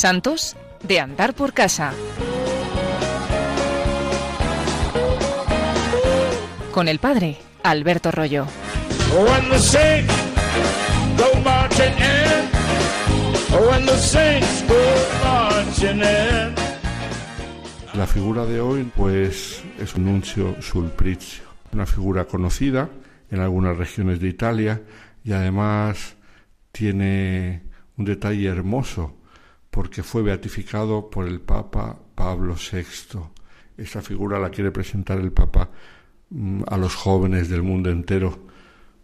Santos de andar por casa. Con el padre Alberto Rollo. La figura de hoy pues es un Nuncio Sulprizio, una figura conocida en algunas regiones de Italia y además tiene un detalle hermoso porque fue beatificado por el Papa Pablo VI. Esta figura la quiere presentar el Papa mm, a los jóvenes del mundo entero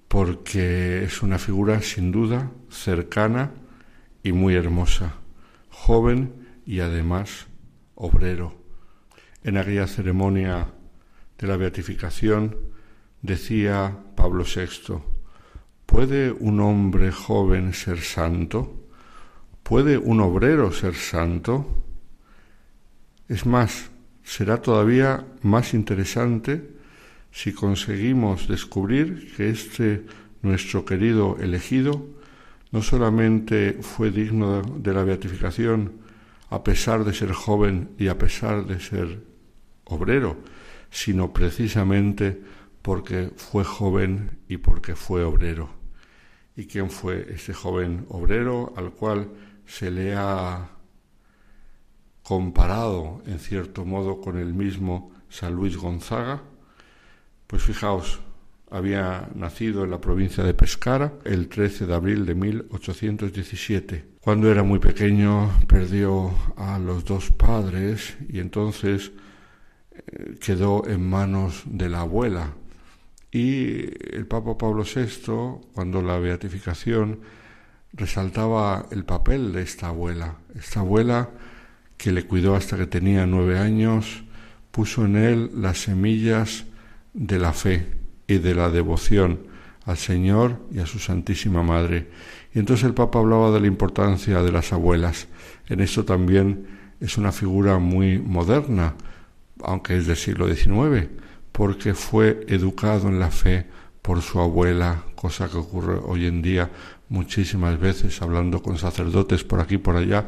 porque es una figura sin duda cercana y muy hermosa, joven y además obrero. En aquella ceremonia de la beatificación decía Pablo VI, ¿puede un hombre joven ser santo? ¿Puede un obrero ser santo? Es más, será todavía más interesante si conseguimos descubrir que este nuestro querido elegido no solamente fue digno de la beatificación a pesar de ser joven y a pesar de ser obrero, sino precisamente porque fue joven y porque fue obrero. ¿Y quién fue ese joven obrero al cual se le ha comparado en cierto modo con el mismo San Luis Gonzaga, pues fijaos, había nacido en la provincia de Pescara el 13 de abril de 1817. Cuando era muy pequeño perdió a los dos padres y entonces eh, quedó en manos de la abuela. Y el Papa Pablo VI, cuando la beatificación resaltaba el papel de esta abuela, esta abuela que le cuidó hasta que tenía nueve años, puso en él las semillas de la fe y de la devoción al Señor y a su Santísima Madre. Y entonces el Papa hablaba de la importancia de las abuelas. En esto también es una figura muy moderna, aunque es del siglo XIX, porque fue educado en la fe por su abuela, cosa que ocurre hoy en día muchísimas veces hablando con sacerdotes por aquí y por allá.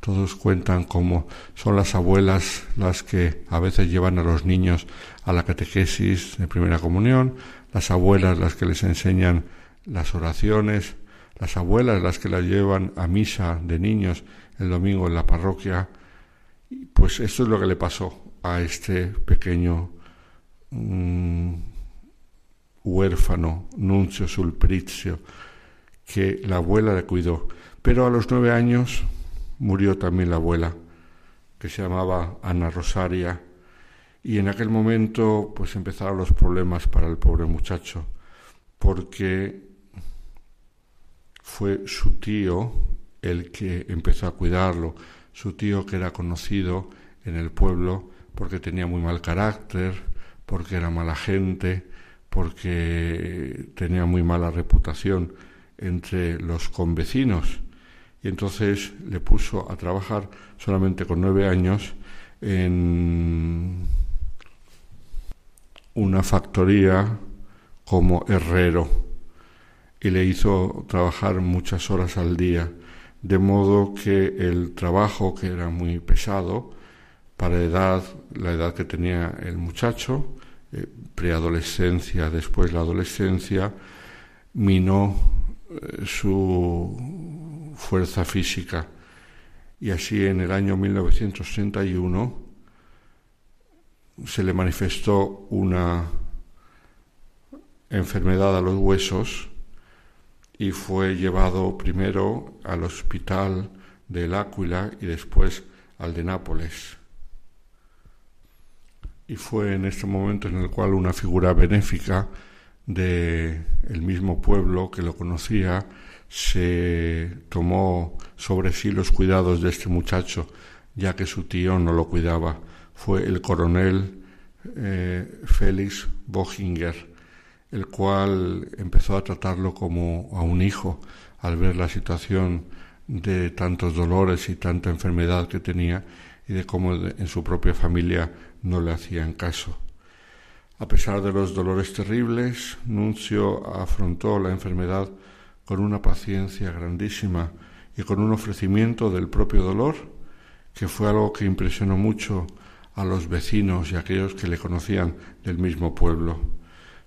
Todos cuentan cómo son las abuelas las que a veces llevan a los niños a la catequesis de primera comunión, las abuelas las que les enseñan las oraciones, las abuelas las que las llevan a misa de niños el domingo en la parroquia. Pues esto es lo que le pasó a este pequeño mm, huérfano, Nuncio Sulprizio, que la abuela le cuidó. Pero a los nueve años murió también la abuela, que se llamaba Ana Rosaria, y en aquel momento pues empezaron los problemas para el pobre muchacho, porque fue su tío el que empezó a cuidarlo, su tío que era conocido en el pueblo porque tenía muy mal carácter, porque era mala gente, porque tenía muy mala reputación entre los convecinos. Y entonces le puso a trabajar solamente con nueve años en una factoría como herrero y le hizo trabajar muchas horas al día, de modo que el trabajo, que era muy pesado, para edad, la edad que tenía el muchacho, eh, preadolescencia, después la adolescencia, minó su fuerza física. Y así en el año 1961 se le manifestó una enfermedad a los huesos y fue llevado primero al hospital del Áquila y después al de Nápoles y fue en este momento en el cual una figura benéfica de el mismo pueblo que lo conocía se tomó sobre sí los cuidados de este muchacho ya que su tío no lo cuidaba fue el coronel eh, Félix Bohinger el cual empezó a tratarlo como a un hijo al ver la situación de tantos dolores y tanta enfermedad que tenía y de cómo en su propia familia no le hacían caso. A pesar de los dolores terribles, Nuncio afrontó la enfermedad con una paciencia grandísima y con un ofrecimiento del propio dolor, que fue algo que impresionó mucho a los vecinos y a aquellos que le conocían del mismo pueblo.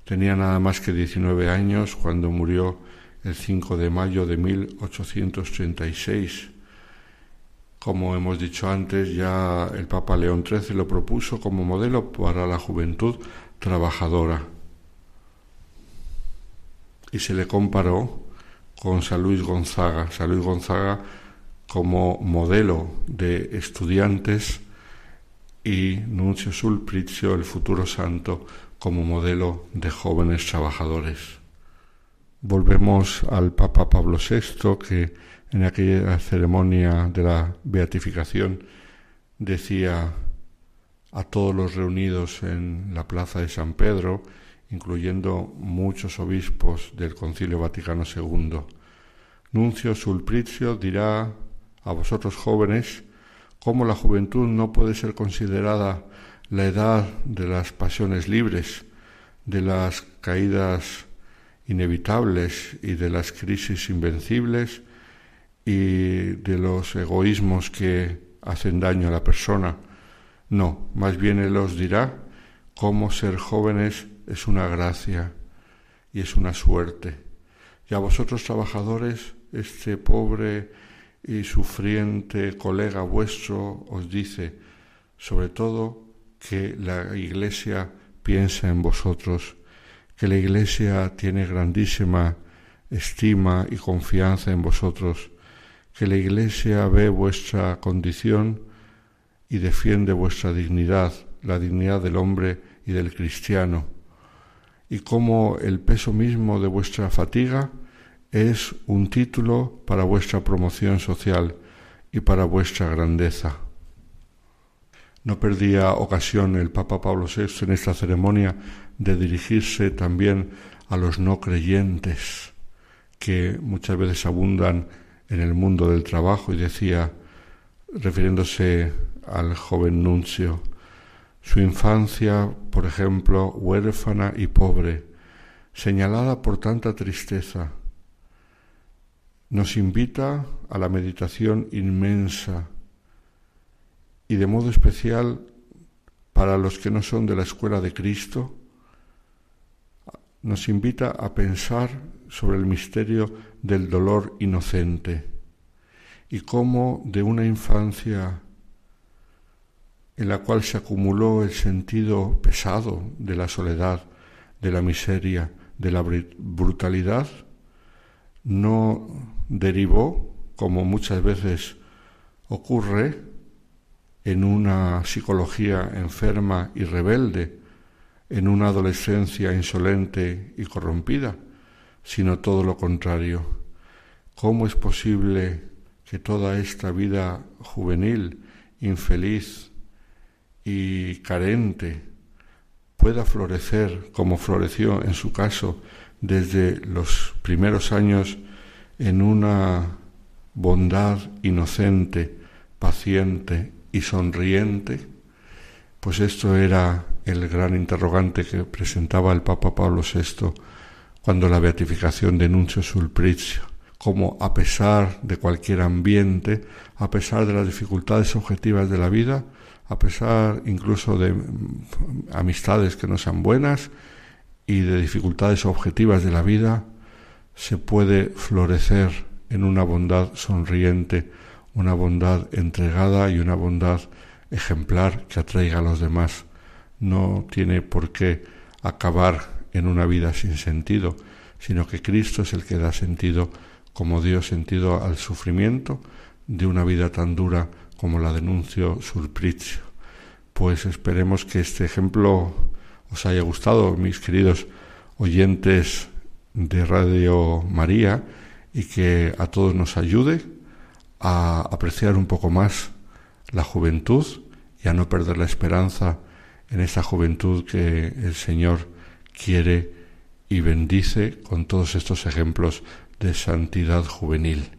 Tenía nada más que 19 años cuando murió el 5 de mayo de 1836. Como hemos dicho antes, ya el Papa León XIII lo propuso como modelo para la juventud trabajadora. Y se le comparó con San Luis Gonzaga. San Luis Gonzaga como modelo de estudiantes y Nuncio Sulpricio, el futuro santo, como modelo de jóvenes trabajadores. Volvemos al Papa Pablo VI, que en aquella ceremonia de la beatificación decía a todos los reunidos en la plaza de San Pedro, incluyendo muchos obispos del Concilio Vaticano II. Nuncio Sulpricio dirá a vosotros jóvenes cómo la juventud no puede ser considerada la edad de las pasiones libres, de las caídas inevitables y de las crisis invencibles y de los egoísmos que hacen daño a la persona. No, más bien Él os dirá cómo ser jóvenes es una gracia y es una suerte. Y a vosotros trabajadores, este pobre y sufriente colega vuestro os dice, sobre todo, que la Iglesia piensa en vosotros que la Iglesia tiene grandísima estima y confianza en vosotros, que la Iglesia ve vuestra condición y defiende vuestra dignidad, la dignidad del hombre y del cristiano, y cómo el peso mismo de vuestra fatiga es un título para vuestra promoción social y para vuestra grandeza. No perdía ocasión el Papa Pablo VI en esta ceremonia de dirigirse también a los no creyentes que muchas veces abundan en el mundo del trabajo y decía, refiriéndose al joven nuncio, su infancia, por ejemplo, huérfana y pobre, señalada por tanta tristeza, nos invita a la meditación inmensa y de modo especial para los que no son de la escuela de Cristo, nos invita a pensar sobre el misterio del dolor inocente y cómo de una infancia en la cual se acumuló el sentido pesado de la soledad, de la miseria, de la brutalidad, no derivó, como muchas veces ocurre, en una psicología enferma y rebelde, en una adolescencia insolente y corrompida, sino todo lo contrario. ¿Cómo es posible que toda esta vida juvenil, infeliz y carente pueda florecer como floreció en su caso desde los primeros años en una bondad inocente, paciente y sonriente? Pues esto era el gran interrogante que presentaba el Papa Pablo VI cuando la beatificación denunció Sulpricio, como a pesar de cualquier ambiente, a pesar de las dificultades objetivas de la vida, a pesar incluso de mm, amistades que no sean buenas y de dificultades objetivas de la vida, se puede florecer en una bondad sonriente, una bondad entregada y una bondad ejemplar que atraiga a los demás. No tiene por qué acabar en una vida sin sentido, sino que Cristo es el que da sentido, como dio sentido al sufrimiento de una vida tan dura como la denuncio Surpricio. Pues esperemos que este ejemplo os haya gustado, mis queridos oyentes de Radio María, y que a todos nos ayude a apreciar un poco más la juventud y a no perder la esperanza en esa juventud que el Señor quiere y bendice con todos estos ejemplos de santidad juvenil.